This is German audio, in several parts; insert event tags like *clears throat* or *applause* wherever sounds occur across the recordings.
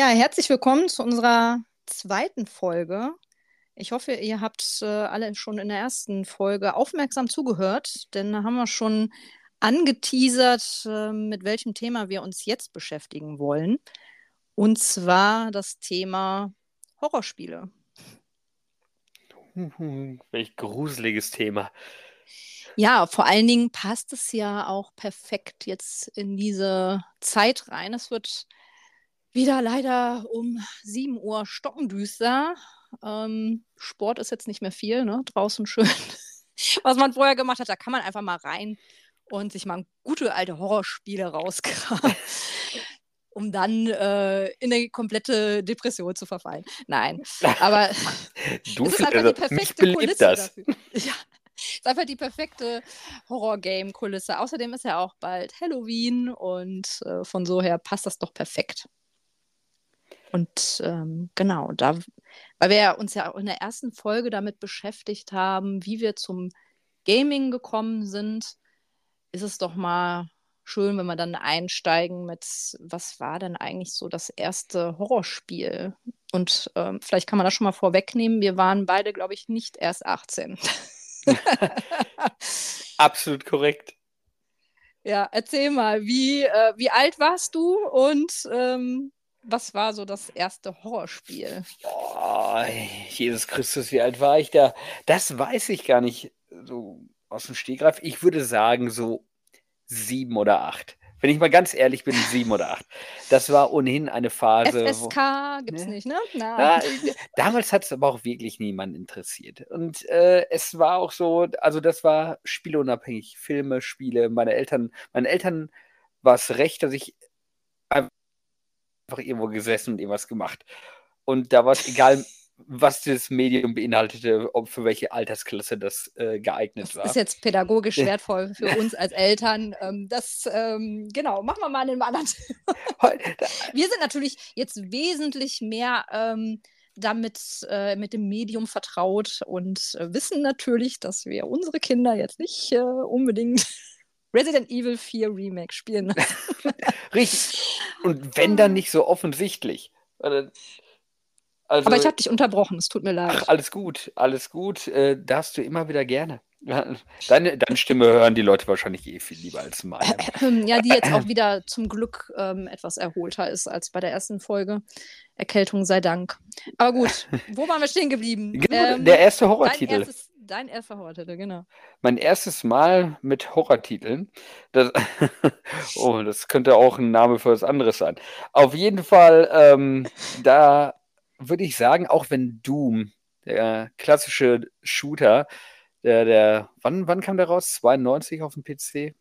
Ja, herzlich willkommen zu unserer zweiten Folge. Ich hoffe, ihr habt äh, alle schon in der ersten Folge aufmerksam zugehört, denn da haben wir schon angeteasert, äh, mit welchem Thema wir uns jetzt beschäftigen wollen. Und zwar das Thema Horrorspiele. Welch gruseliges Thema. Ja, vor allen Dingen passt es ja auch perfekt jetzt in diese Zeit rein. Es wird wieder leider um 7 Uhr stockendüster. Ähm, Sport ist jetzt nicht mehr viel, ne? Draußen schön. *laughs* Was man vorher gemacht hat, da kann man einfach mal rein und sich mal gute alte Horrorspiele rauskramen, *laughs* um dann äh, in eine komplette Depression zu verfallen. Nein, aber *laughs* du, es ist einfach also, die perfekte Kulisse das. dafür. Ja, es ist einfach die perfekte Horror-Game-Kulisse. Außerdem ist ja auch bald Halloween und äh, von so her passt das doch perfekt. Und ähm, genau, da, weil wir uns ja auch in der ersten Folge damit beschäftigt haben, wie wir zum Gaming gekommen sind, ist es doch mal schön, wenn wir dann einsteigen mit, was war denn eigentlich so das erste Horrorspiel? Und ähm, vielleicht kann man das schon mal vorwegnehmen. Wir waren beide, glaube ich, nicht erst 18. *laughs* Absolut korrekt. Ja, erzähl mal, wie, äh, wie alt warst du und ähm, was war so das erste Horrorspiel? Oh, Jesus Christus, wie alt war ich da? Das weiß ich gar nicht so aus dem Stegreif. Ich würde sagen so sieben oder acht. Wenn ich mal ganz ehrlich bin, sieben oder acht. Das war ohnehin eine Phase. FSK gibt es ne? nicht, ne? Na, damals hat es aber auch wirklich niemanden interessiert. Und äh, es war auch so, also das war spielunabhängig. Filme, Spiele. Meine Eltern, meinen Eltern war es recht, dass ich einfach irgendwo gesessen und irgendwas gemacht. Und da war es egal, was das Medium beinhaltete, ob für welche Altersklasse das äh, geeignet das war. Das ist jetzt pädagogisch *laughs* wertvoll für uns als Eltern. Ähm, das, ähm, genau, machen wir mal in einem anderen *laughs* Wir sind natürlich jetzt wesentlich mehr ähm, damit äh, mit dem Medium vertraut und äh, wissen natürlich, dass wir unsere Kinder jetzt nicht äh, unbedingt Resident Evil 4 Remake spielen. *laughs* Richtig. Und wenn dann nicht so offensichtlich. Also, Aber ich habe dich unterbrochen, es tut mir leid. Ach, alles gut, alles gut. Äh, darfst du immer wieder gerne. *laughs* Deine, deine Stimme hören die Leute wahrscheinlich eh viel lieber als meine. Ja, die jetzt auch *clears throat* wieder zum Glück ähm, etwas erholter ist als bei der ersten Folge. Erkältung sei Dank. Aber gut, wo waren wir stehen geblieben? Genau, ähm, der erste Horrortitel. Dein, erstes, dein erster Horrortitel, genau. Mein erstes Mal mit Horrortiteln. Das, *laughs* oh, das könnte auch ein Name für was anderes sein. Auf jeden Fall, ähm, da würde ich sagen, auch wenn Doom, der klassische Shooter, der, der, wann, wann kam der raus? 92 auf dem PC?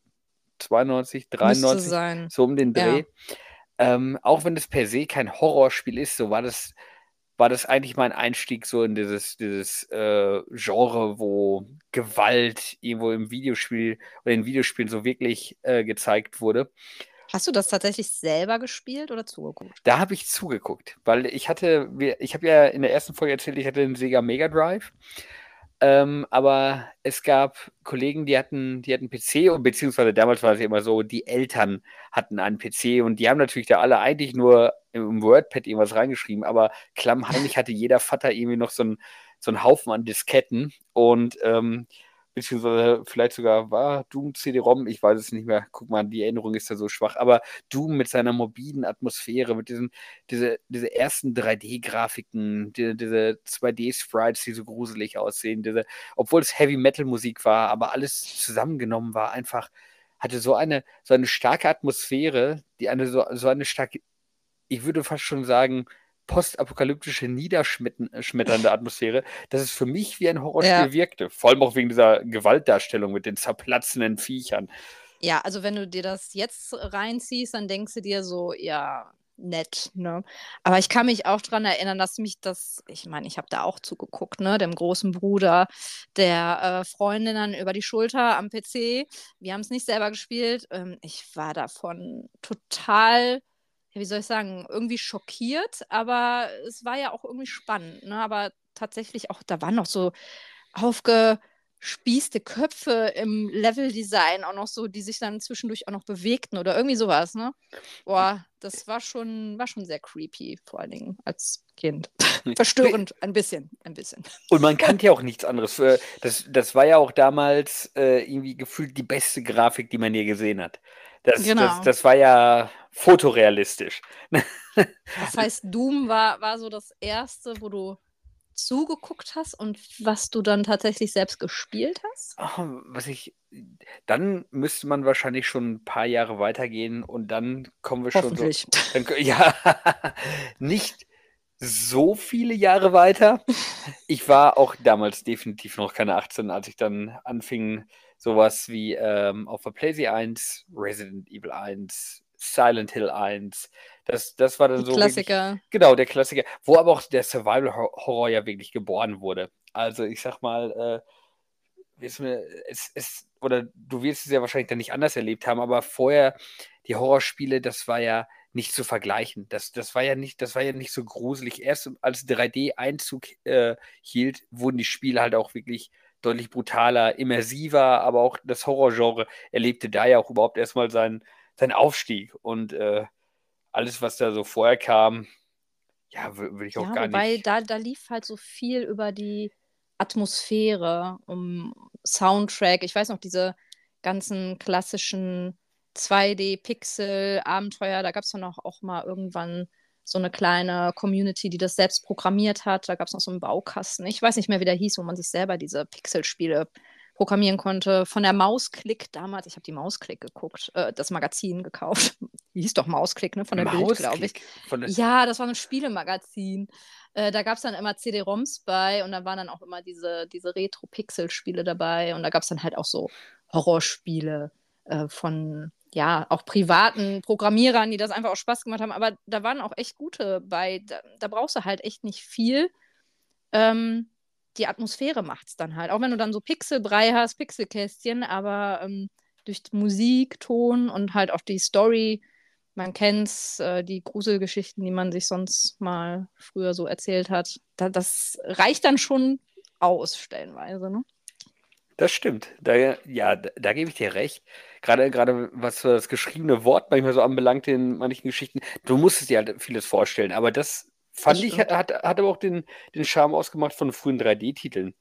92, 93, so um den Dreh. Ja. Ähm, auch wenn das per se kein Horrorspiel ist, so war das, war das eigentlich mein Einstieg so in dieses, dieses äh, Genre, wo Gewalt irgendwo im Videospiel oder in Videospielen so wirklich äh, gezeigt wurde. Hast du das tatsächlich selber gespielt oder zugeguckt? Da habe ich zugeguckt, weil ich hatte, ich habe ja in der ersten Folge erzählt, ich hatte den Sega Mega Drive ähm, aber es gab Kollegen, die hatten, die hatten PC und beziehungsweise damals war es immer so, die Eltern hatten einen PC und die haben natürlich da alle eigentlich nur im WordPad irgendwas reingeschrieben, aber klammheimlich hatte jeder Vater irgendwie noch so einen, so einen Haufen an Disketten und ähm, beziehungsweise vielleicht sogar war Doom CD-ROM, ich weiß es nicht mehr. Guck mal, die Erinnerung ist ja so schwach, aber Doom mit seiner mobilen Atmosphäre, mit diesen, diese, diese ersten 3D-Grafiken, die, diese 2D-Sprites, die so gruselig aussehen, diese, obwohl es Heavy-Metal-Musik war, aber alles zusammengenommen war, einfach, hatte so eine, so eine starke Atmosphäre, die eine so, so eine starke, ich würde fast schon sagen, postapokalyptische, niederschmetternde Atmosphäre, dass es für mich wie ein Horrorspiel ja. wirkte. Vor allem auch wegen dieser Gewaltdarstellung mit den zerplatzenden Viechern. Ja, also wenn du dir das jetzt reinziehst, dann denkst du dir so, ja, nett, ne? Aber ich kann mich auch daran erinnern, dass mich das, ich meine, ich habe da auch zugeguckt, ne, dem großen Bruder der äh, Freundin dann über die Schulter am PC. Wir haben es nicht selber gespielt. Ähm, ich war davon total wie soll ich sagen, irgendwie schockiert, aber es war ja auch irgendwie spannend. Ne? Aber tatsächlich auch, da waren noch so aufge, verspießte Köpfe im Leveldesign auch noch so, die sich dann zwischendurch auch noch bewegten oder irgendwie sowas, ne? Boah, das war schon, war schon sehr creepy, vor allen Dingen als Kind. *laughs* Verstörend, ein bisschen, ein bisschen. Und man kannte ja auch nichts anderes. Das, das war ja auch damals äh, irgendwie gefühlt die beste Grafik, die man je gesehen hat. Das, genau. das, das war ja fotorealistisch. Das heißt, Doom war, war so das erste, wo du zugeguckt hast und was du dann tatsächlich selbst gespielt hast? Oh, was ich, dann müsste man wahrscheinlich schon ein paar Jahre weitergehen und dann kommen wir schon so. Dann, ja, *laughs* nicht so viele Jahre weiter. Ich war auch damals definitiv noch keine 18, als ich dann anfing, sowas wie ähm, auf der PlayStation 1, Resident Evil 1, Silent Hill 1. Das, das war dann so. Klassiker. Wirklich, genau, der Klassiker. Wo aber auch der Survival-Horror ja wirklich geboren wurde. Also ich sag mal, äh, es, es, oder du wirst es ja wahrscheinlich dann nicht anders erlebt haben, aber vorher die Horrorspiele, das war ja nicht zu vergleichen. Das, das war ja nicht, das war ja nicht so gruselig. Erst als 3D Einzug äh, hielt, wurden die Spiele halt auch wirklich deutlich brutaler, immersiver, aber auch das Horrorgenre erlebte da ja auch überhaupt erstmal seinen, seinen Aufstieg. Und äh, alles, was da so vorher kam, ja, würde ich auch ja, gar wobei nicht. Da, da lief halt so viel über die Atmosphäre, um Soundtrack. Ich weiß noch, diese ganzen klassischen 2D-Pixel-Abenteuer, da gab es dann auch, auch mal irgendwann so eine kleine Community, die das selbst programmiert hat. Da gab es noch so einen Baukasten. Ich weiß nicht mehr, wie der hieß, wo man sich selber diese Pixelspiele programmieren konnte. Von der Mausklick damals, ich habe die Mausklick geguckt, äh, das Magazin gekauft. Die *laughs* hieß doch Mausklick, ne? Von der Bild, glaube ich. Ja, das war ein Spielemagazin. Äh, da gab es dann immer CD-ROMs bei und da waren dann auch immer diese, diese Retro-Pixel-Spiele dabei und da gab es dann halt auch so Horrorspiele äh, von ja, auch privaten Programmierern, die das einfach auch Spaß gemacht haben. Aber da waren auch echt gute bei. Da, da brauchst du halt echt nicht viel. Ähm, die Atmosphäre macht es dann halt. Auch wenn du dann so Pixelbrei hast, Pixelkästchen, aber ähm, durch Musik, Ton und halt auch die Story, man kennt's, äh, die Gruselgeschichten, die man sich sonst mal früher so erzählt hat, da, das reicht dann schon aus, stellenweise, ne? Das stimmt. Da, ja, da, da gebe ich dir recht. Gerade, gerade was das geschriebene Wort manchmal so anbelangt in manchen Geschichten, du musstest dir halt vieles vorstellen, aber das fand das ich, hat, hat aber auch den, den Charme ausgemacht von frühen 3D-Titeln.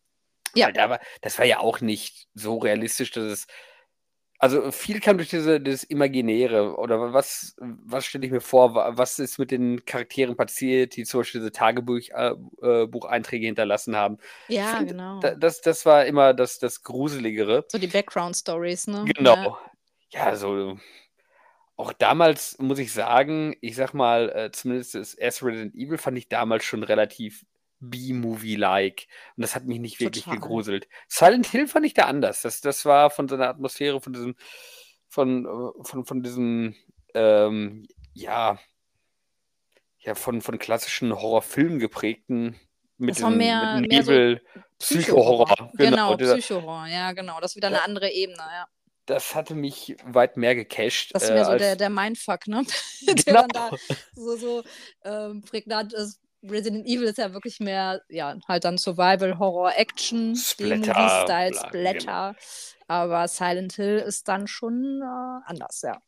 Ja. Aber das war ja auch nicht so realistisch, dass es also viel kam durch diese, das Imaginäre. Oder was, was stelle ich mir vor? Was ist mit den Charakteren passiert, die zum Beispiel diese Tagebucheinträge äh, hinterlassen haben? Ja, find, genau. das, das war immer das, das Gruseligere. So die Background-Stories, ne? Genau. Ja. ja, so. Auch damals muss ich sagen, ich sag mal, äh, zumindest das erste Resident Evil fand ich damals schon relativ B-Movie-like. Und das hat mich nicht wirklich Total. gegruselt. Silent Hill fand ich da anders. Das, das war von seiner Atmosphäre, von diesem, von, äh, von, von diesem, ähm, ja, ja, von, von klassischen Horrorfilmen geprägten mit das dem, mehr, mit Nebel, so Psycho-Horror. Genau, genau Psycho-Horror, ja, genau. Das ist wieder eine andere Ebene, ja. Das hatte mich weit mehr gecached. Das ist mehr äh, so der, der Mindfuck, ne? *laughs* der genau. dann da so, so ähm, prägnant ist Resident Evil ist ja wirklich mehr, ja, halt dann Survival, Horror, Action, Splatter, Splatter. Genau. Aber Silent Hill ist dann schon äh, anders, ja.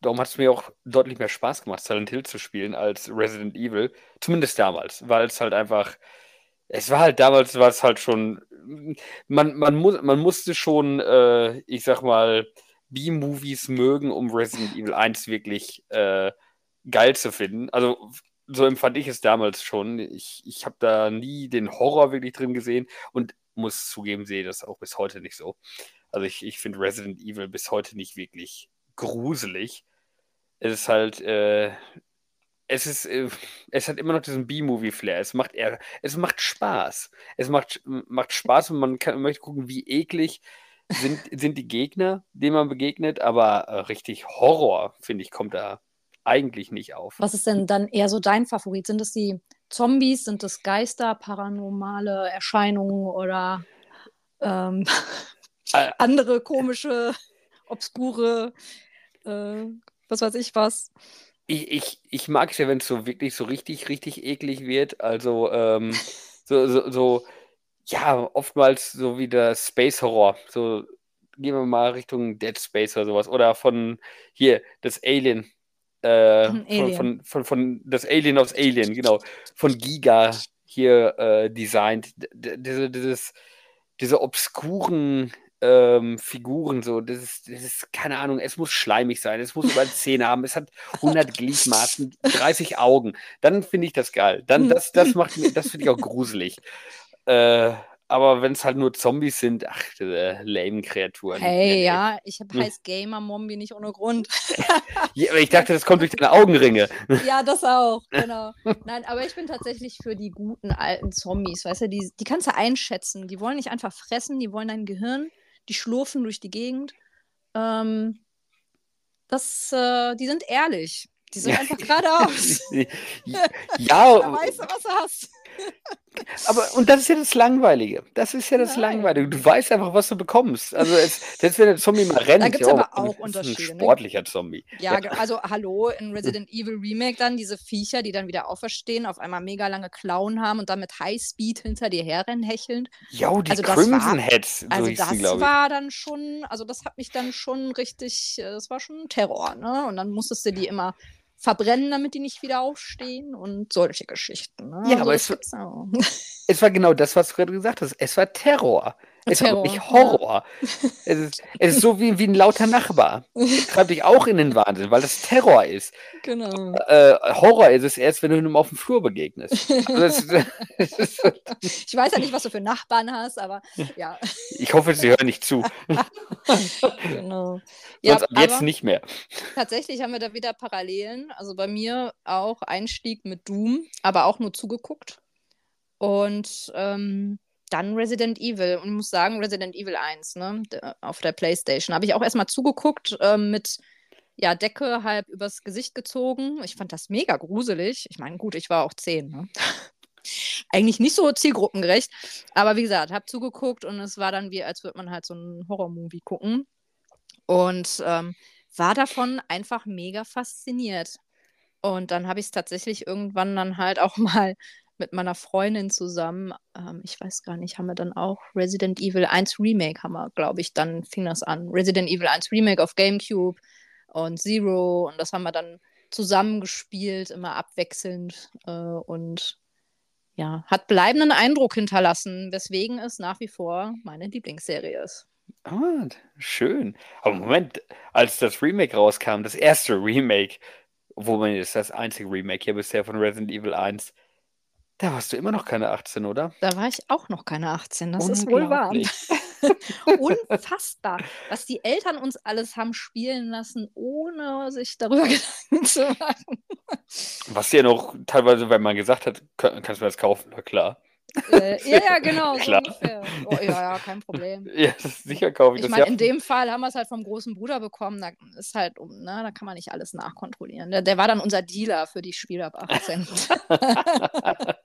Darum hat es mir auch deutlich mehr Spaß gemacht, Silent Hill zu spielen als Resident Evil. Zumindest damals, weil es halt einfach, es war halt damals, war es halt schon, man, man, muss, man musste schon, äh, ich sag mal, B-Movies mögen, um Resident Evil 1 wirklich äh, geil zu finden. Also so empfand ich es damals schon. Ich, ich habe da nie den Horror wirklich drin gesehen und muss zugeben, sehe das auch bis heute nicht so. Also ich, ich finde Resident Evil bis heute nicht wirklich gruselig. Es ist halt, äh, es ist, äh, es hat immer noch diesen B-Movie-Flair. Es macht eher, es macht Spaß. Es macht, macht Spaß und man kann, möchte gucken, wie eklig sind, sind die Gegner, denen man begegnet, aber äh, richtig Horror, finde ich, kommt da eigentlich nicht auf. Was ist denn dann eher so dein Favorit? Sind es die Zombies, sind es Geister, paranormale Erscheinungen oder ähm, äh, *laughs* andere komische, obskure, äh, was weiß ich was? Ich, ich, ich mag es ja, wenn es so wirklich so richtig, richtig eklig wird. Also ähm, *laughs* so, so, so ja, oftmals so wie der Space Horror. So gehen wir mal Richtung Dead Space oder sowas. Oder von hier, das Alien. Äh, Alien. Von, von, von, von, das Alien aus Alien, genau. Von Giga hier äh, designt. Diese, dieses, diese obskuren ähm, Figuren, so, das ist, das ist, keine Ahnung, es muss schleimig sein, es muss über Zähne haben, es hat 100 *laughs* Gliedmaßen, 30 Augen. Dann finde ich das geil. Dann, das, das macht mir, das finde ich auch gruselig. Äh, aber wenn es halt nur Zombies sind, ach, diese lame Kreaturen. Hey, nee, ja, ich hm. heiße Gamer Mombi nicht ohne Grund. *laughs* ja, ich dachte, das kommt durch deine Augenringe. *laughs* ja, das auch, *laughs* genau. Nein, aber ich bin tatsächlich für die guten alten Zombies, weißt du, die, die kannst du einschätzen. Die wollen nicht einfach fressen, die wollen dein Gehirn, die schlurfen durch die Gegend. Ähm, das, äh, die sind ehrlich. Die sind einfach geradeaus. ja. da weißt du, was du hast. Aber, und das ist ja das Langweilige. Das ist ja das Nein. Langweilige. Du weißt einfach, was du bekommst. Also, es, selbst wenn der Zombie mal rennt, da gibt es aber oh, auch Unterschiede. Ein ne? sportlicher ne? Zombie. Ja, ja, also, hallo, in Resident Evil Remake dann diese Viecher, die dann wieder auferstehen, auf einmal mega lange Klauen haben und dann mit Highspeed hinter dir herrennen, hechelnd. Ja, die also Crimson Heads. So also, das sie, war dann schon, also, das hat mich dann schon richtig, äh, das war schon Terror, ne? Und dann musstest du die immer verbrennen, damit die nicht wieder aufstehen und solche Geschichten. Ne? Ja, also aber es, es war genau das, was du gerade gesagt hast. Es war Terror. Es ist wirklich Horror. Es, ist, es ist so wie, wie ein lauter Nachbar. *laughs* Das treibt dich auch in den Wahnsinn, weil das Terror ist. Genau. Äh, Horror ist es erst, wenn du ihm auf dem Flur begegnest. Also das, *laughs* ich weiß ja nicht, was du für Nachbarn hast, aber ja. Ich hoffe, sie hören nicht zu. *laughs* genau. Ja, Sonst jetzt nicht mehr. Tatsächlich haben wir da wieder Parallelen. Also bei mir auch Einstieg mit Doom, aber auch nur zugeguckt. Und ähm, dann Resident Evil und muss sagen, Resident Evil 1, ne, auf der Playstation. Habe ich auch erstmal zugeguckt äh, mit ja, Decke halb übers Gesicht gezogen. Ich fand das mega gruselig. Ich meine, gut, ich war auch zehn, ne? *laughs* Eigentlich nicht so zielgruppengerecht. Aber wie gesagt, habe zugeguckt und es war dann wie, als würde man halt so einen Horrormovie gucken. Und ähm, war davon einfach mega fasziniert. Und dann habe ich es tatsächlich irgendwann dann halt auch *laughs* mal mit meiner Freundin zusammen, ähm, ich weiß gar nicht, haben wir dann auch Resident Evil 1 Remake, haben wir, glaube ich, dann fing das an. Resident Evil 1 Remake auf GameCube und Zero und das haben wir dann zusammengespielt, immer abwechselnd äh, und ja, hat bleibenden Eindruck hinterlassen, weswegen es nach wie vor meine Lieblingsserie ist. Ah, schön. Aber Moment, als das Remake rauskam, das erste Remake, wo man ist das einzige Remake hier bisher von Resident Evil 1, da warst du immer noch keine 18, oder? Da war ich auch noch keine 18, das ist wohl wahr. *laughs* *laughs* Unfassbar, was die Eltern uns alles haben spielen lassen, ohne sich darüber *laughs* Gedanken zu machen. Was ja noch teilweise, wenn man gesagt hat, kannst du das kaufen, na klar. Äh, ja, ja, *laughs* genau, so ungefähr. Oh, ja, ja, kein Problem. *laughs* Ja, sicher kaufe ich, ich das. Ich meine, in dem Fall haben wir es halt vom großen Bruder bekommen. Da ist halt, ne, da kann man nicht alles nachkontrollieren. Der, der war dann unser Dealer für die Spiele ab 18. *laughs*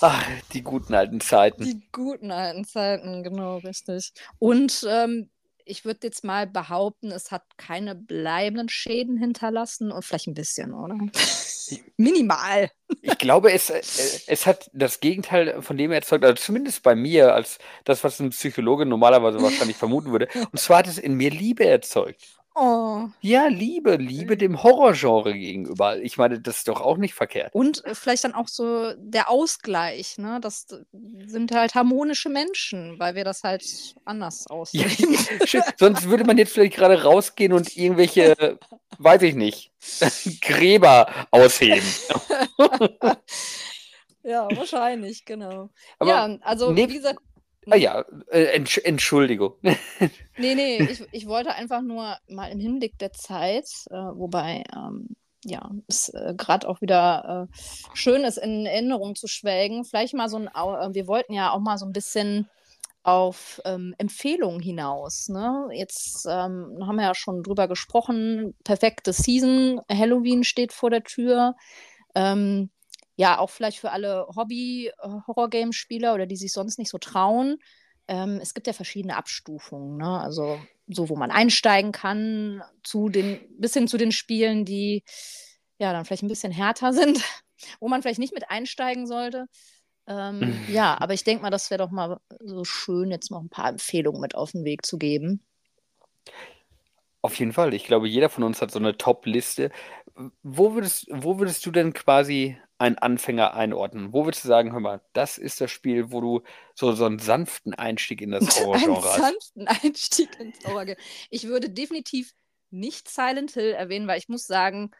Ach, die guten alten Zeiten. Die guten alten Zeiten, genau, richtig. Und ähm, ich würde jetzt mal behaupten, es hat keine bleibenden Schäden hinterlassen und vielleicht ein bisschen, oder? *laughs* Minimal. Ich glaube, es, äh, es hat das Gegenteil von dem erzeugt, also zumindest bei mir, als das, was ein Psychologe normalerweise wahrscheinlich vermuten würde. *laughs* Und zwar hat es in mir Liebe erzeugt. Oh. Ja, Liebe, Liebe dem Horrorgenre gegenüber. Ich meine, das ist doch auch nicht verkehrt. Und äh, vielleicht dann auch so der Ausgleich, ne? Das sind halt harmonische Menschen, weil wir das halt anders *laughs* aussehen. Ja, *laughs* sonst würde man jetzt vielleicht gerade rausgehen und irgendwelche, weiß ich nicht, *laughs* Gräber ausheben. ja, wahrscheinlich, genau. Aber ja, also wie gesagt. Ah ja, äh, Entsch Entschuldigung. Nee, nee, *laughs* ich, ich wollte einfach nur mal im Hinblick der Zeit, äh, wobei ähm, ja, es äh, gerade auch wieder äh, schön ist, in Erinnerung zu schwelgen. Vielleicht mal so ein, äh, wir wollten ja auch mal so ein bisschen auf ähm, Empfehlungen hinaus. Ne? Jetzt ähm, haben wir ja schon drüber gesprochen, perfekte Season, Halloween steht vor der Tür. Ähm, ja, auch vielleicht für alle Hobby-Horror-Game-Spieler oder die sich sonst nicht so trauen. Ähm, es gibt ja verschiedene Abstufungen, ne? Also so, wo man einsteigen kann, zu den, bis hin zu den Spielen, die ja dann vielleicht ein bisschen härter *laughs* sind, wo man vielleicht nicht mit einsteigen sollte. Ähm, *laughs* ja, aber ich denke mal, das wäre doch mal so schön, jetzt noch ein paar Empfehlungen mit auf den Weg zu geben. Auf jeden Fall. Ich glaube, jeder von uns hat so eine Top-Liste. Wo würdest, wo würdest du denn quasi einen Anfänger einordnen? Wo würdest du sagen, hör mal, das ist das Spiel, wo du so, so einen sanften Einstieg in das *laughs* Horror-Genre hast? Einen sanften Einstieg ins Horror. Ich würde definitiv nicht Silent Hill erwähnen, weil ich muss sagen,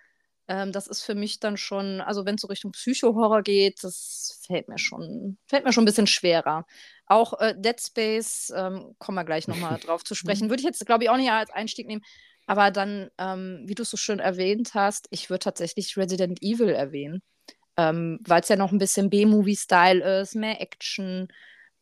ähm, das ist für mich dann schon, also wenn es so Richtung Psycho-Horror geht, das fällt mir schon, fällt mir schon ein bisschen schwerer. Auch äh, Dead Space, ähm, kommen wir gleich nochmal drauf zu *laughs* sprechen, würde ich jetzt, glaube ich, auch nicht als Einstieg nehmen. Aber dann, ähm, wie du es so schön erwähnt hast, ich würde tatsächlich Resident Evil erwähnen, ähm, weil es ja noch ein bisschen B-Movie-Style ist, mehr Action.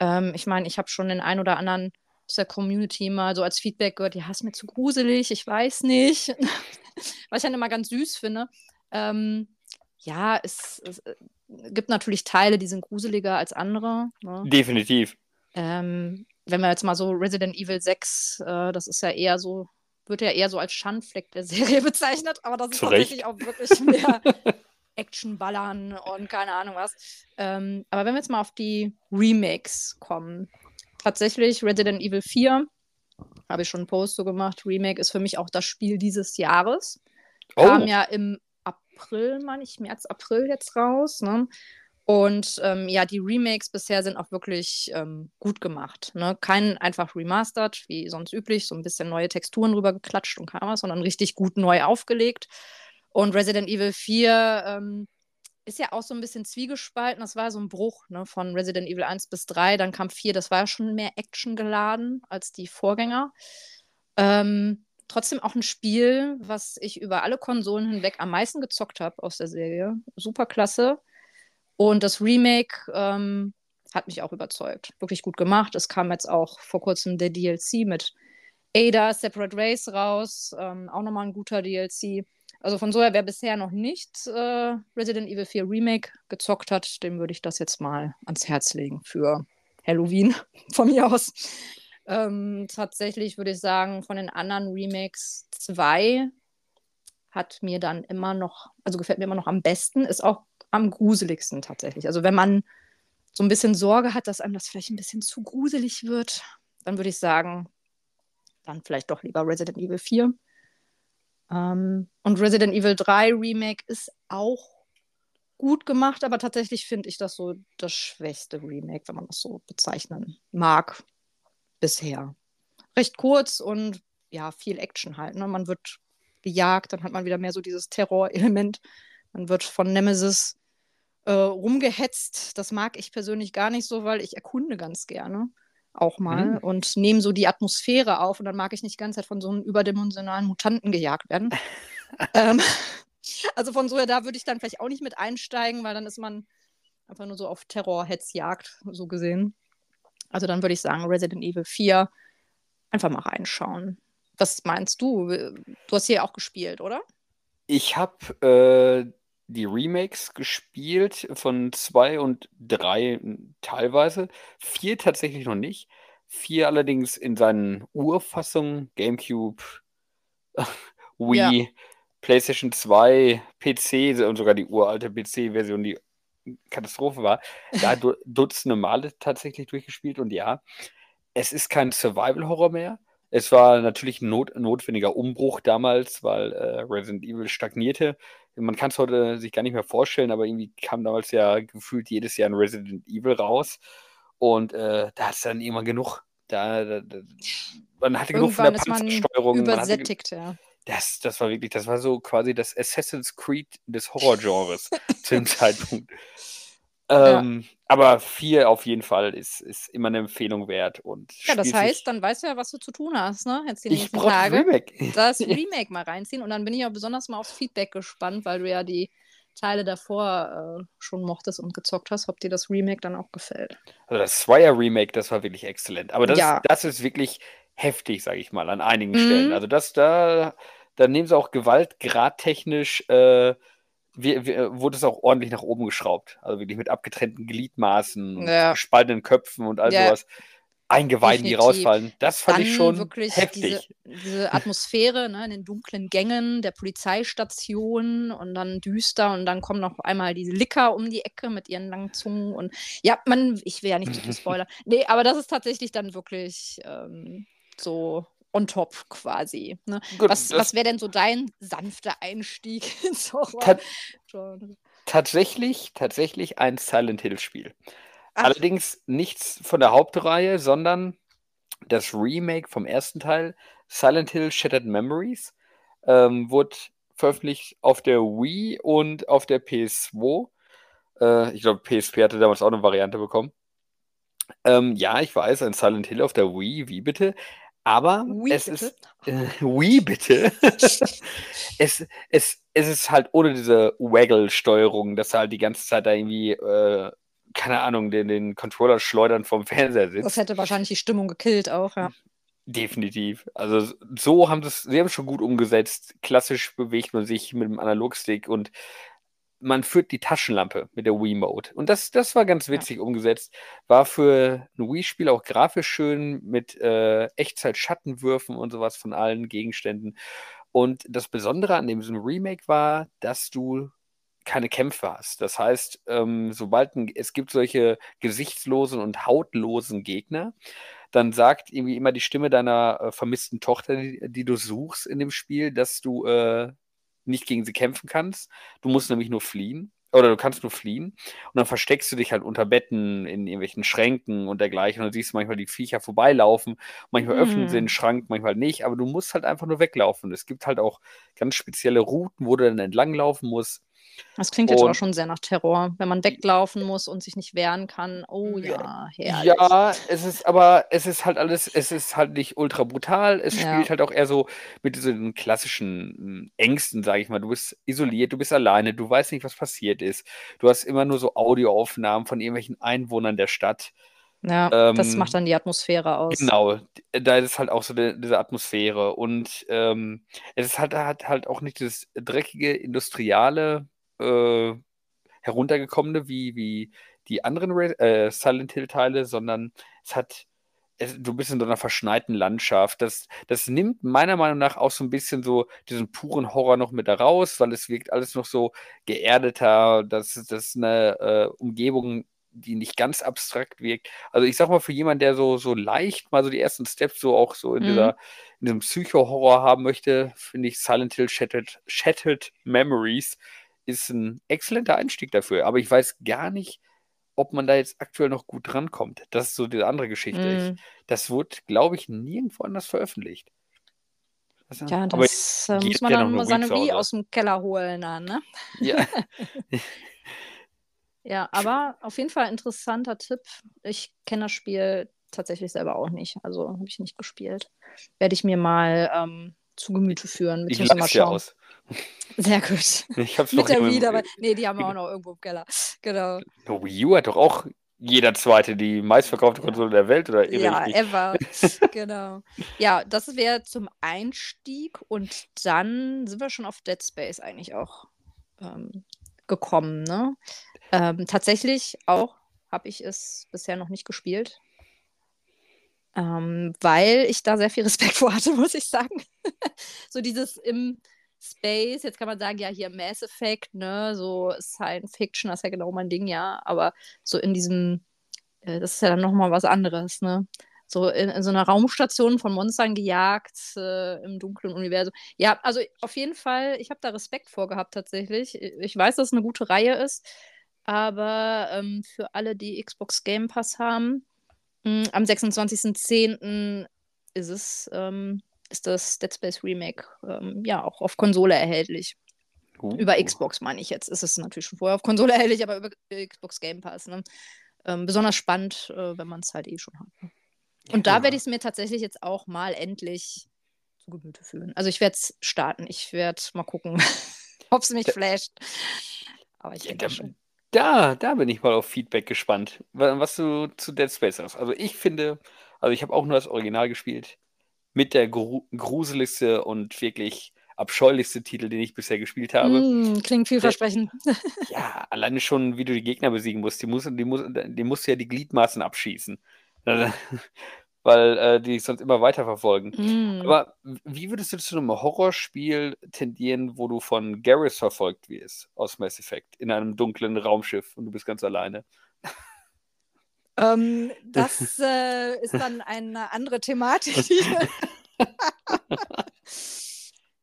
Ähm, ich meine, ich habe schon den ein oder anderen aus der Community mal so als Feedback gehört, ja, ist mir zu gruselig, ich weiß nicht. *laughs* Was ich dann immer ganz süß finde. Ähm, ja, es, es, äh, gibt natürlich Teile, die sind gruseliger als andere. Ne? Definitiv. Ähm, wenn wir jetzt mal so Resident Evil 6, äh, das ist ja eher so, wird ja eher so als Schandfleck der *laughs* Serie bezeichnet, aber das ist Zurecht. tatsächlich auch wirklich mehr *laughs* Action-Ballern und keine Ahnung was. Ähm, aber wenn wir jetzt mal auf die Remakes kommen, tatsächlich Resident Evil 4 habe ich schon einen Post so gemacht. Remake ist für mich auch das Spiel dieses Jahres. Oh. Kam ja im April, meine ich, März, April jetzt raus. Ne? Und ähm, ja, die Remakes bisher sind auch wirklich ähm, gut gemacht. Ne? Kein einfach remastered, wie sonst üblich, so ein bisschen neue Texturen rüber geklatscht und kam was, sondern richtig gut neu aufgelegt. Und Resident Evil 4 ähm, ist ja auch so ein bisschen zwiegespalten. Das war so ein Bruch ne, von Resident Evil 1 bis 3. Dann kam 4, das war ja schon mehr Action geladen als die Vorgänger. Ähm, trotzdem auch ein Spiel, was ich über alle Konsolen hinweg am meisten gezockt habe aus der Serie. Super klasse. Und das Remake ähm, hat mich auch überzeugt. Wirklich gut gemacht. Es kam jetzt auch vor kurzem der DLC mit Ada Separate Race raus. Ähm, auch nochmal ein guter DLC. Also von so her, wer bisher noch nicht äh, Resident Evil 4 Remake gezockt hat, dem würde ich das jetzt mal ans Herz legen für Halloween *laughs* von mir aus. Ähm, tatsächlich würde ich sagen, von den anderen Remakes 2 hat mir dann immer noch, also gefällt mir immer noch am besten, ist auch am gruseligsten tatsächlich. Also wenn man so ein bisschen Sorge hat, dass einem das vielleicht ein bisschen zu gruselig wird, dann würde ich sagen, dann vielleicht doch lieber Resident Evil 4. Ähm, und Resident Evil 3 Remake ist auch gut gemacht, aber tatsächlich finde ich das so das schwächste Remake, wenn man das so bezeichnen mag, bisher. Recht kurz und ja, viel Action halt. Ne? Man wird gejagt, dann hat man wieder mehr so dieses Terrorelement. Man wird von Nemesis äh, rumgehetzt. Das mag ich persönlich gar nicht so, weil ich erkunde ganz gerne auch mal mhm. und nehme so die Atmosphäre auf und dann mag ich nicht die ganze Zeit von so einem überdimensionalen Mutanten gejagt werden. *laughs* ähm, *laughs* also von so her, da würde ich dann vielleicht auch nicht mit einsteigen, weil dann ist man einfach nur so auf Terror-Hetzjagd, so gesehen. Also dann würde ich sagen, Resident Evil 4 einfach mal reinschauen. Was meinst du? Du hast hier auch gespielt, oder? Ich habe äh, die Remakes gespielt von zwei und drei teilweise. Vier tatsächlich noch nicht. Vier allerdings in seinen Urfassungen: GameCube, *laughs* Wii, ja. PlayStation 2, PC und sogar die uralte PC-Version, die Katastrophe war. Da *laughs* Dutzende Male tatsächlich durchgespielt und ja, es ist kein Survival-Horror mehr. Es war natürlich ein not notwendiger Umbruch damals, weil äh, Resident Evil stagnierte man kann es heute sich gar nicht mehr vorstellen, aber irgendwie kam damals ja gefühlt jedes Jahr ein Resident Evil raus. Und äh, da hat es dann immer genug. Da, da, da, man hatte genug von der Panzersteuerung. Übersättigt, ja. Das, das war wirklich, das war so quasi das Assassin's Creed des Horrorgenres *laughs* zu dem Zeitpunkt. Ähm, ja. Aber vier auf jeden Fall ist, ist immer eine Empfehlung wert. Und ja, das heißt, dann weißt du ja, was du zu tun hast, ne? Jetzt die nächsten ich Tage. Remake. *laughs* Das Remake mal reinziehen. Und dann bin ich auch besonders mal aufs Feedback gespannt, weil du ja die Teile davor äh, schon mochtest und gezockt hast, ob dir das Remake dann auch gefällt. Also das Zweier-Remake, das war wirklich exzellent. Aber das, ja. das ist wirklich heftig, sage ich mal, an einigen mhm. Stellen. Also das da, da nehmen sie auch gewaltgradtechnisch äh, wie, wie, wurde es auch ordentlich nach oben geschraubt. Also wirklich mit abgetrennten Gliedmaßen, ja. gespaltenen Köpfen und all ja. sowas. Eingeweiden, die rausfallen. Das fand Dann ich schon wirklich heftig. Diese, diese Atmosphäre ne, in den dunklen Gängen der Polizeistation und dann düster und dann kommen noch einmal diese Licker um die Ecke mit ihren langen Zungen und ja, man, ich will ja nicht zu viel *laughs* spoilern. Nee, aber das ist tatsächlich dann wirklich ähm, so on top quasi. Ne? Gut, was was wäre denn so dein sanfter Einstieg *laughs* ins Horror? Ta- Genre? Tatsächlich, tatsächlich ein Silent Hill-Spiel. Allerdings nichts von der Hauptreihe, sondern das Remake vom ersten Teil, Silent Hill Shattered Memories, ähm, wurde veröffentlicht auf der Wii und auf der PS2. Äh, ich glaube, PSP hatte damals auch eine Variante bekommen. Ähm, ja, ich weiß, ein Silent Hill auf der Wii, wie bitte? Aber Wii, es bitte? ist äh, *laughs* Wii bitte. *laughs* es, es, es ist halt ohne diese Waggle-Steuerung, dass er halt die ganze Zeit da irgendwie, äh, keine Ahnung, den, den Controller schleudern vom Fernseher sitzt. Das hätte wahrscheinlich die Stimmung gekillt auch, ja. Definitiv. Also so haben das, sie haben es schon gut umgesetzt. Klassisch bewegt man sich mit dem Analogstick und man führt die Taschenlampe mit der Wii-Mode. Und das, das war ganz witzig umgesetzt. War für ein Wii-Spiel auch grafisch schön mit äh, Echtzeit-Schattenwürfen und sowas von allen Gegenständen. Und das Besondere an diesem Remake war, dass du keine Kämpfe hast. Das heißt, ähm, sobald ein, es gibt solche gesichtslosen und hautlosen Gegner, dann sagt irgendwie immer die Stimme deiner äh, vermissten Tochter, die, die du suchst in dem Spiel, dass du äh, nicht gegen sie kämpfen kannst. Du musst nämlich nur fliehen. Oder du kannst nur fliehen. Und dann versteckst du dich halt unter Betten, in irgendwelchen Schränken und dergleichen. Und dann siehst du manchmal die Viecher vorbeilaufen. Manchmal öffnen sie Hm. den Schrank, manchmal nicht. Aber du musst halt einfach nur weglaufen. Es gibt halt auch ganz spezielle Routen, wo du dann entlanglaufen musst. Das klingt jetzt Und- auch schon sehr nach Terror, wenn man weglaufen muss und sich nicht wehren kann. Oh ja, herrlich. Ja, es ist aber, es ist halt alles, es ist halt nicht ultra brutal. Es Ja. spielt halt auch eher so mit diesen klassischen mm, Ängsten, sage ich mal. Du bist isoliert, du bist alleine, du weißt nicht, was passiert ist. Du hast immer nur so Audioaufnahmen von irgendwelchen Einwohnern der Stadt. Ja, das Ähm, macht dann die Atmosphäre aus. Genau, da ist halt auch so die, diese Atmosphäre. Und ähm, es ist halt, hat halt auch nicht das dreckige, industriale, äh, heruntergekommene wie, wie die anderen Re äh, Silent Hill-Teile, sondern es hat, es, du bist in so einer verschneiten Landschaft. Das, das nimmt meiner Meinung nach auch so ein bisschen so diesen puren Horror noch mit da raus, weil es wirkt alles noch so geerdeter. Das, das ist eine äh, Umgebung, die nicht ganz abstrakt wirkt. Also ich sag mal, für jemanden, der so, so leicht mal so die ersten Steps so auch so in Mhm. dieser, in diesem Psycho-Horror haben möchte, finde ich Silent Hill Shattered, Shattered Memories ist ein exzellenter Einstieg dafür. Aber ich weiß gar nicht, ob man da jetzt aktuell noch gut drankommt. Das ist so die andere Geschichte. Mm. Ich, das wurde, glaube ich, nirgendwo anders veröffentlicht. Also, Ja, aber das jeder muss man dann mal eine seine Wii aus dem Keller holen dann, ne? ja, *laughs* *laughs* Ja, aber auf jeden Fall interessanter Tipp. Ich kenne das Spiel tatsächlich selber auch nicht. Also habe ich nicht gespielt. Werde ich mir mal ähm, zu Gemüte führen. ich mal lasse ja schauen. aus. Sehr gut. Ich hab's Mit noch der Wii dabei. Nee, die haben wir auch noch irgendwo im Keller. Genau. No, Wii U hat doch auch jeder zweite die meistverkaufte Konsole der Welt, oder irre Ja, ever. *laughs* genau. Ja, das wäre zum Einstieg und dann sind wir schon auf Dead Space eigentlich auch ähm, gekommen. Ne? Ähm, tatsächlich auch habe ich es bisher noch nicht gespielt, ähm, weil ich da sehr viel *laughs* Respekt vor hatte, muss ich sagen. so dieses im Space, jetzt kann man sagen, ja, hier Mass Effect, ne, so Science Fiction, das ist ja genau mein Ding, ja, aber so in diesem, äh, das ist ja dann nochmal was anderes, ne? So in, in so einer Raumstation von Monstern gejagt, äh, im dunklen Universum. Ja, also auf jeden Fall, ich habe da Respekt vor gehabt tatsächlich. Ich weiß, dass es eine gute Reihe ist, aber ähm, für alle, die Xbox Game Pass haben, mh, am 26.10. ist es, ähm, ist das Dead Space Remake ähm, ja auch auf Konsole erhältlich. Uh, Über Xbox meine ich jetzt. Ist es natürlich schon vorher auf Konsole *laughs* erhältlich, aber über Xbox Game Pass. Ne? Ähm, besonders spannend, äh, wenn man es halt eh schon hat. Ne? Und da Ja. werde ich es mir tatsächlich jetzt auch mal endlich zu Gemüte führen. Also ich werde es starten. Ich werde mal gucken, *laughs* ob es mich Da- flasht. Aber ich Ja, denke da, schon. da, da bin ich mal auf Feedback gespannt, wa- was du zu Dead Space sagst. Also ich finde, also ich habe auch nur das Original gespielt, mit der gru gruseligste und wirklich abscheulichste Titel, den ich bisher gespielt habe. Mm, klingt vielversprechend. *laughs* Ja, alleine schon, wie du die Gegner besiegen musst. Die, muss, die, muss, die musst du ja die Gliedmaßen abschießen. *laughs* weil äh, die sonst immer weiterverfolgen. Mm. Aber wie würdest du zu einem Horrorspiel tendieren, wo du von Garrus verfolgt wirst aus Mass Effect in einem dunklen Raumschiff und du bist ganz alleine? Ähm, *laughs* das äh, ist dann eine andere Thematik. *laughs* *laughs*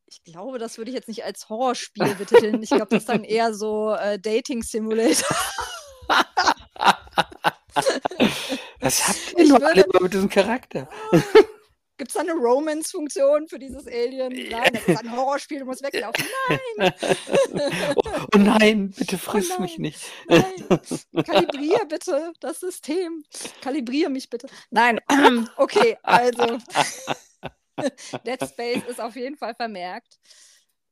ich glaube, das würde ich jetzt nicht als Horrorspiel betiteln. Ich glaube, das ist dann eher so äh, Dating Simulator. Was habt ihr nur alle mit diesem Charakter? Gibt es da eine Romance-Funktion für dieses Alien? Nein, das ist ein Horrorspiel, du musst weglaufen. Nein! *laughs* oh, oh, nein, bitte friss oh mich nicht. Nein, kalibrier bitte das System. Kalibrier mich bitte. Nein, *clears throat* okay, also. *laughs* Dead Space ist auf jeden Fall vermerkt.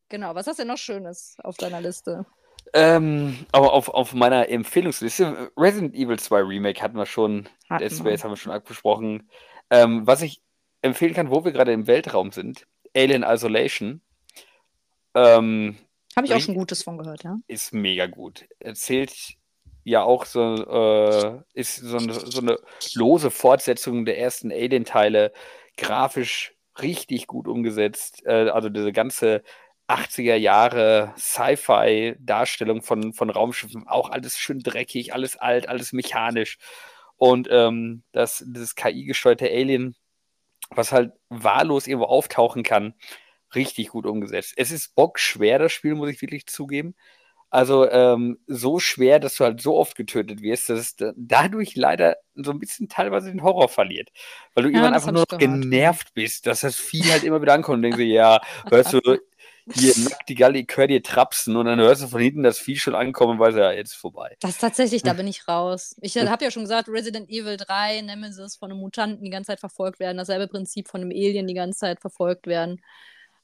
Genau, was hast du denn noch Schönes auf deiner Liste? Ähm, aber auf, auf meiner Empfehlungsliste, Resident Evil 2 Remake hatten wir schon, Hatten Dead wir. Space haben wir schon abgesprochen. Ähm, was ich empfehlen kann, wo wir gerade im Weltraum sind, Alien Isolation, ähm, Habe ich auch schon Gutes von gehört, ja. ist mega gut. Erzählt ja auch so, äh, ist so eine, so eine lose Fortsetzung der ersten Alien-Teile, grafisch richtig gut umgesetzt. Äh, also diese ganze 80er Jahre Sci-Fi-Darstellung von, von Raumschiffen, auch alles schön dreckig, alles alt, alles mechanisch. Und ähm, das, dieses KI-gesteuerte Alien, was halt wahllos irgendwo auftauchen kann, richtig gut umgesetzt. Es ist bockschwer, das Spiel, muss ich wirklich zugeben. Also ähm, so schwer, dass du halt so oft getötet wirst, dass es da- dadurch leider so ein bisschen teilweise den Horror verliert. Weil du Ja, irgendwann einfach nur noch genervt bist, dass das Vieh halt immer wieder ankommt und denkst dir, ja, hörst du *laughs* hier *laughs* Nachtigall, ich hör dir trapsen und dann hörst du von hinten das Vieh schon ankommen und weißt ja, jetzt ist vorbei. Das ist tatsächlich, da *laughs* bin ich raus. Ich habe ja schon gesagt, Resident Evil 3, Nemesis von einem Mutanten die ganze Zeit verfolgt werden, dasselbe Prinzip von einem Alien die ganze Zeit verfolgt werden.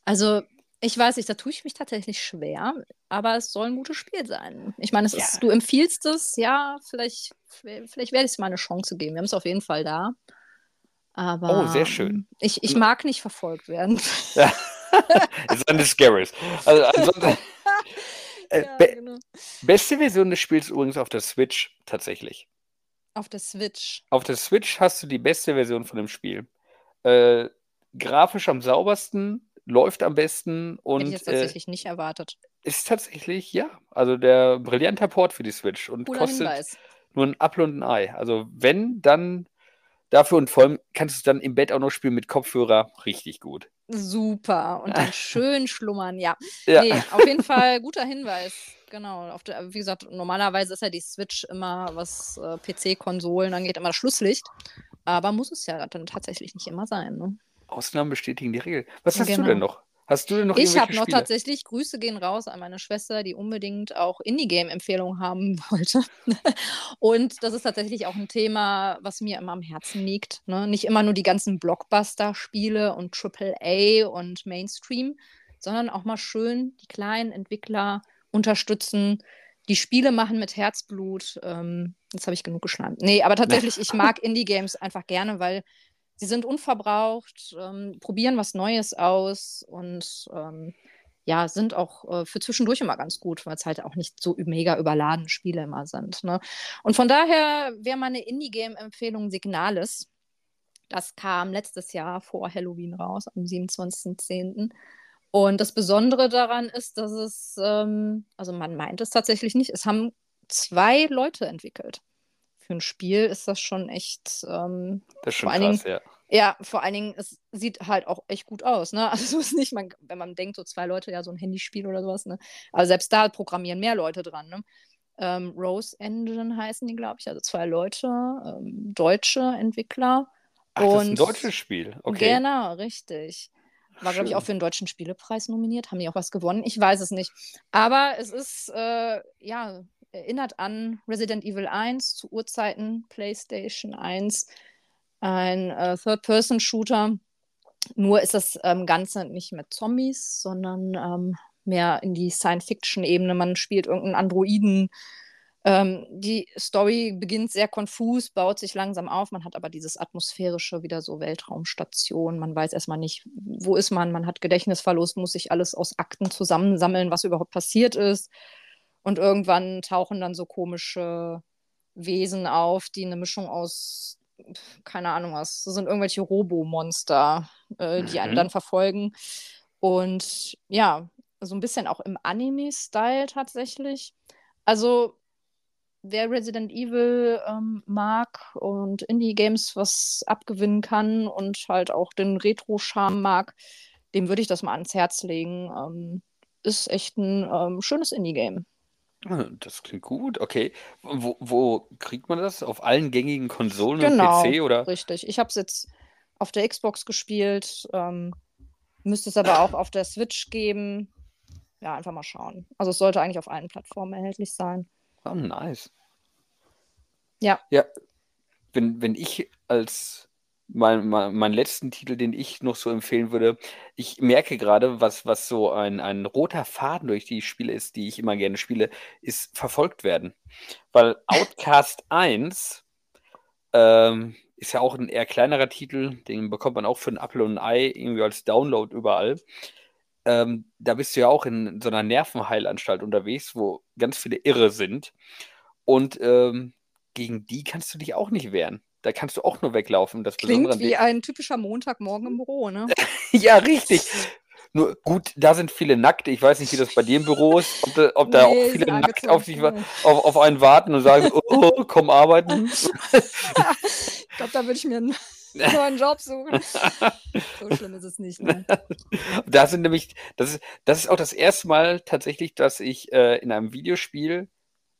Also, ich weiß nicht, da tue ich mich tatsächlich schwer, aber es soll ein gutes Spiel sein. Ich meine, es Ja. ist, du empfiehlst es, ja, vielleicht, vielleicht werde ich es mal eine Chance geben. Wir haben es auf jeden Fall da. Aber Oh, sehr schön. Ich, ich mag nicht verfolgt werden. Ja. *laughs* ist eine Scaris. Also ansonsten, *laughs* äh, Ja, be genau. beste Version des Spiels übrigens auf der Switch tatsächlich. Auf der Switch. Auf der Switch hast du die beste Version von dem Spiel. Äh, grafisch am saubersten, läuft am besten Hätte ich und jetzt äh, tatsächlich nicht erwartet. ist tatsächlich, ja, also der brillanter Port für die Switch und Cooler kostet Hinweis. nur ein Apfel und ein Ei. Also wenn, dann dafür und vor allem kannst du es dann im Bett auch noch spielen mit Kopfhörer. Richtig gut. Super. Und dann *laughs* schön schlummern, ja. Ja. Nee, auf jeden Fall guter Hinweis. Genau. Auf der, wie gesagt, normalerweise ist ja die Switch immer, was äh, PC-Konsolen angeht, immer das Schlusslicht. Aber muss es ja dann tatsächlich nicht immer sein. Ne? Ausnahmen bestätigen die Regel. Was hast du Genau. denn noch? Hast du denn noch Ich habe noch Spiele? tatsächlich, Grüße gehen raus an meine Schwester, die unbedingt auch Indie-Game-Empfehlungen haben *laughs* wollte. Und das ist tatsächlich auch ein Thema, was mir immer am Herzen liegt. Ne? Nicht immer nur die ganzen Blockbuster-Spiele und AAA und Mainstream, sondern auch mal schön die kleinen Entwickler unterstützen, die Spiele machen mit Herzblut. Ähm, jetzt habe ich genug geschlagen. Nee, aber tatsächlich, ich *laughs* mag Indie-Games einfach gerne, weil sie sind unverbraucht, ähm, probieren was Neues aus und ähm, ja, sind auch äh, für zwischendurch immer ganz gut, weil es halt auch nicht so mega überladene Spiele immer sind. Ne? Und von daher wäre meine Indie-Game-Empfehlung Signalis. Das kam letztes Jahr vor Halloween raus, am 27.10. Und das Besondere daran ist, dass es, ähm, also man meint es tatsächlich nicht, es haben zwei Leute entwickelt. Für ein Spiel ist das schon echt ähm, Das ist schon vor krass, ja. ja, vor allen Dingen, es sieht halt auch echt gut aus, ne? *laughs* Also so ist nicht, man, wenn man denkt, so zwei Leute, ja, so ein Handyspiel oder sowas, ne? Aber selbst da programmieren mehr Leute dran, ne? Ähm, Rose Engine heißen die, glaube ich, also zwei Leute, ähm, deutsche Entwickler. Ach, das ist ein Und- deutsches Spiel. Okay. Genau, richtig. War, glaube ich, auch für den Deutschen Spielepreis nominiert. Haben die auch was gewonnen? Ich weiß es nicht. Aber es ist, äh, ja, erinnert an Resident Evil 1 zu Urzeiten PlayStation 1. Ein äh, Third-Person-Shooter. Nur ist das ähm, Ganze nicht mit Zombies, sondern ähm, mehr in die Science-Fiction-Ebene. Man spielt irgendeinen Androiden. Ähm, die Story beginnt sehr konfus, baut sich langsam auf. Man hat aber dieses atmosphärische, wieder so Weltraumstation. Man weiß erstmal nicht, wo ist man. Man hat Gedächtnisverlust, muss sich alles aus Akten zusammensammeln, was überhaupt passiert ist. Und irgendwann tauchen dann so komische Wesen auf, die eine Mischung aus keine Ahnung was, das sind irgendwelche Robomonster, äh, die einen Mhm. dann verfolgen. Und ja, so ein bisschen auch im Anime-Style tatsächlich. Also, wer Resident Evil ähm, mag und Indie-Games was abgewinnen kann und halt auch den Retro-Charme mag, dem würde ich das mal ans Herz legen. Ähm, ist echt ein ähm, schönes Indie-Game. Das klingt gut, okay. Wo, wo kriegt man das? Auf allen gängigen Konsolen und Genau, PC oder? richtig. Ich habe es jetzt auf der Xbox gespielt, ähm, müsste es aber auch auf der Switch geben. Ja, einfach mal schauen. Also es sollte eigentlich auf allen Plattformen erhältlich sein. Oh, nice. Ja. Ja, wenn, wenn ich als mein, mein, meinen letzten Titel, den ich noch so empfehlen würde, ich merke gerade, was, was so ein, ein roter Faden durch die Spiele ist, die ich immer gerne spiele, ist verfolgt werden. Weil Outcast 1 ähm, ist ja auch ein eher kleinerer Titel, den bekommt man auch für ein Apfel und ein Ei irgendwie als Download überall. Ähm, da bist du ja auch in so einer Nervenheilanstalt unterwegs, wo ganz viele Irre sind. Und ähm, gegen die kannst du dich auch nicht wehren. Da kannst du auch nur weglaufen. Das Besondere Klingt an wie ein typischer Montagmorgen im Büro, ne? *laughs* Ja, richtig. Nur gut, da sind viele Nackte. Ich weiß nicht, wie das bei dir im Büro ist, ob da, ob da Nee, auch viele nackt auf, dich, auf, auf einen warten und sagen, *laughs* oh, komm arbeiten. *laughs* Ich glaube, da würde ich mir einen neuen Job suchen. So schlimm ist es nicht. Ne? Da sind nämlich, das ist, das ist auch das erste Mal tatsächlich, dass ich äh, in einem Videospiel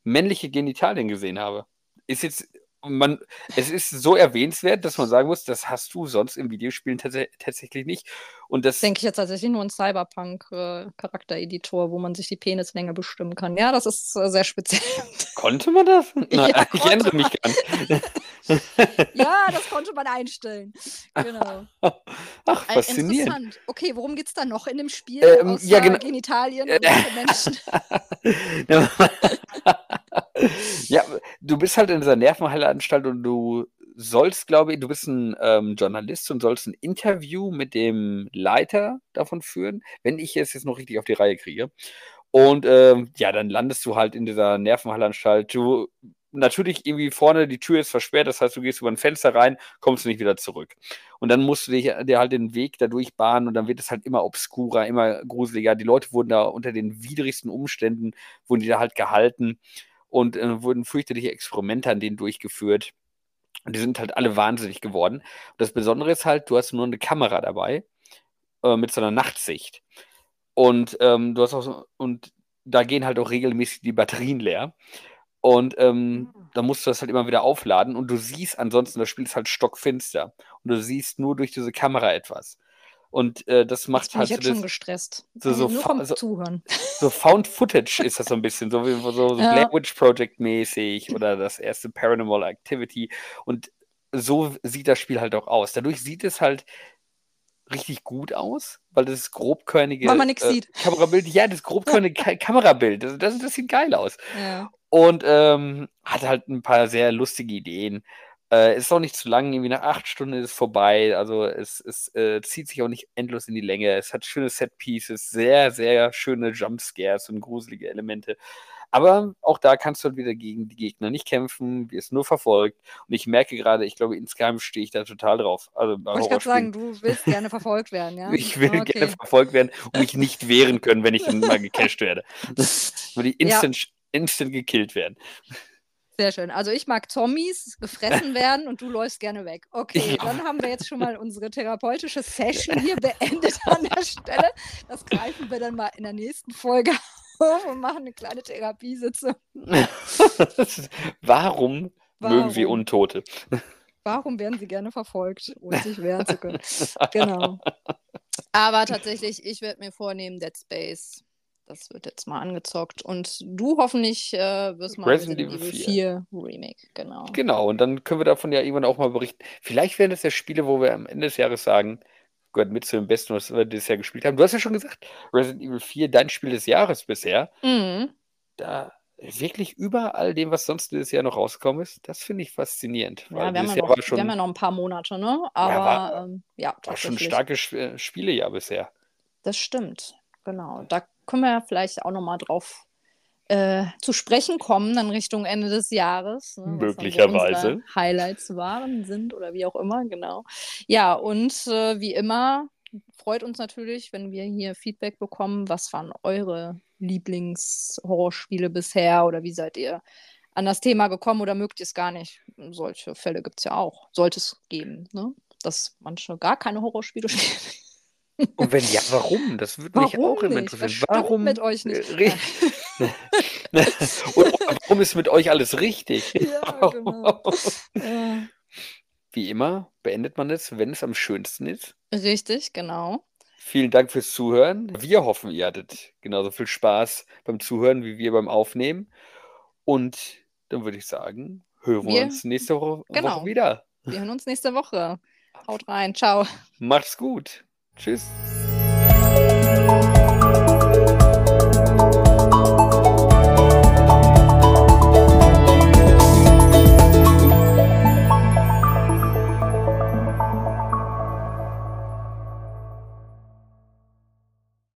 männliche Genitalien gesehen habe. Ist jetzt, man, es ist so erwähnenswert, dass man sagen muss, das hast du sonst in Videospielen tats tatsächlich nicht. Und das, Denke ich jetzt tatsächlich nur an Cyberpunk-Charaktereditor, wo man sich die Penislänge bestimmen kann. Ja, das ist äh, sehr speziell. *laughs* konnte man das? *laughs* Na, Ja, ich erinnere mich gar nicht. *laughs* ja, das konnte man einstellen. Genau. Ach, Äh, faszinierend. Interessant. Okay, worum geht es da noch in dem Spiel? Ähm, außer ja, genau. Genitalien Äh, und nackte Menschen. Ja, du bist halt in dieser Nervenheilanstalt und du sollst, glaube ich, du bist ein ähm, Journalist und sollst ein Interview mit dem Leiter davon führen, wenn ich es jetzt noch richtig auf die Reihe kriege. Und ähm, ja, dann landest du halt in dieser Nervenheilanstalt. Du natürlich irgendwie vorne die Tür ist versperrt, das heißt, du gehst über ein Fenster rein, kommst nicht wieder zurück. Und dann musst du dich, dir halt den Weg da durchbahnen und dann wird es halt immer obskurer, immer gruseliger. Die Leute wurden da unter den widrigsten Umständen, wurden die da halt gehalten und äh, wurden fürchterliche Experimente an denen durchgeführt. Und die sind halt alle wahnsinnig geworden. Und das Besondere ist halt, du hast nur eine Kamera dabei äh, mit so einer Nachtsicht. Und ähm, du hast auch und da gehen halt auch regelmäßig die Batterien leer. Und ähm, Ah. da musst du das halt immer wieder aufladen und du siehst ansonsten, das Spiel ist halt stockfinster. Und du siehst nur durch diese Kamera etwas. Und äh, das macht bin halt ich so jetzt schon das, gestresst. so- so nur vom so- Zuhören. so Found Footage ist das so ein bisschen, so wie so, so Ja. Blair Witch Project mäßig oder das erste Paranormal Activity. Und so sieht das Spiel halt auch aus. Dadurch sieht es halt richtig gut aus, weil das grobkörnige Weil man nix äh, sieht. Kamerabild, ja, das grobkörnige Ka Kamerabild, das, das, das sieht geil aus. Ja. Und ähm, hat halt ein paar sehr lustige Ideen. Äh, ist auch nicht zu lang, irgendwie nach acht Stunden ist es vorbei. Also es, es äh, zieht sich auch nicht endlos in die Länge. Es hat schöne Set-Pieces, sehr, sehr schöne Jumpscares und gruselige Elemente. Aber auch da kannst du halt wieder gegen die Gegner nicht kämpfen, wirst nur verfolgt. Und ich merke gerade, ich glaube, insgeheim stehe ich da total drauf. Also Wollte ich gerade sagen, du willst gerne verfolgt werden, ja? *laughs* Ich will Okay. gerne verfolgt werden und mich nicht wehren können, wenn ich dann *laughs* mal gecasht werde. *laughs* Würde ich Ja. instant, instant gekillt werden. Sehr schön. Also ich mag Zombies, gefressen *laughs* werden und du läufst gerne weg. Okay, Ja. dann haben wir jetzt schon mal unsere therapeutische Session hier *laughs* beendet an der Stelle. Das greifen wir dann mal in der nächsten Folge *laughs* auf und machen eine kleine Therapiesitzung. Warum, mögen sie Warum? Untote? Warum werden sie gerne verfolgt, ohne sich wehren zu können? Genau. Aber tatsächlich, ich werde mir vornehmen, Dead Space. Das wird jetzt mal angezockt. Und du hoffentlich äh, wirst mal Resident Evil Evil 4 Remake. Genau. Genau, und dann können wir davon ja irgendwann auch mal berichten. Vielleicht werden das ja Spiele, wo wir am Ende des Jahres sagen, gehört mit zu den besten, was wir dieses Jahr gespielt haben. Du hast ja schon gesagt, Resident Evil 4, dein Spiel des Jahres bisher. Mhm. Da wirklich über all dem, was sonst dieses Jahr noch rausgekommen ist, das finde ich faszinierend. Ja, wir haben ja, noch, schon, wir haben ja noch ein paar Monate, ne? Aber war- ähm, ja, war schon ein tatsächlich. starkes Sp- Spielejahr bisher. Das stimmt, genau. Da können wir ja vielleicht auch nochmal drauf äh, zu sprechen kommen, dann Richtung Ende des Jahres. Ne, Möglicherweise. So Highlights waren, sind oder wie auch immer, genau. Ja, und äh, wie immer freut uns natürlich, wenn wir hier Feedback bekommen. Was waren eure Lieblingshorrorspiele bisher oder wie seid ihr an das Thema gekommen oder mögt ihr es gar nicht? Solche Fälle gibt es ja auch. Sollte es geben, ne? dass manche gar keine Horrorspiele *laughs* spielen. Und wenn ja, warum? Das würde mich auch immer interessieren. Warum mit euch nicht? Äh, *laughs* Und warum ist mit euch alles richtig? Ja, *laughs* genau. Wie immer beendet man es, wenn es am schönsten ist. Richtig, genau. Vielen Dank fürs Zuhören. Wir hoffen, ihr hattet genauso viel Spaß beim Zuhören wie wir beim Aufnehmen. Und dann würde ich sagen, hören wir, wir uns nächste Woche, genau. Woche wieder. Wir hören uns nächste Woche. Haut rein. Ciao. Macht's gut. Tschüss.